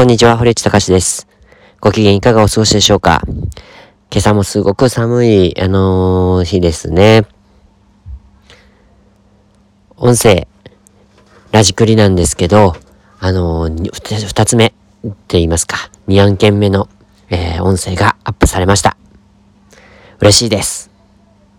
こんにちは、堀内隆です。ご機嫌いかがお過ごしでしょうか？今朝もすごく寒い、あのー、日ですね。音声、ラジクリなんですけど、あのー、二つ目って言いますか、二案件目の、えー、音声がアップされました。嬉しいです。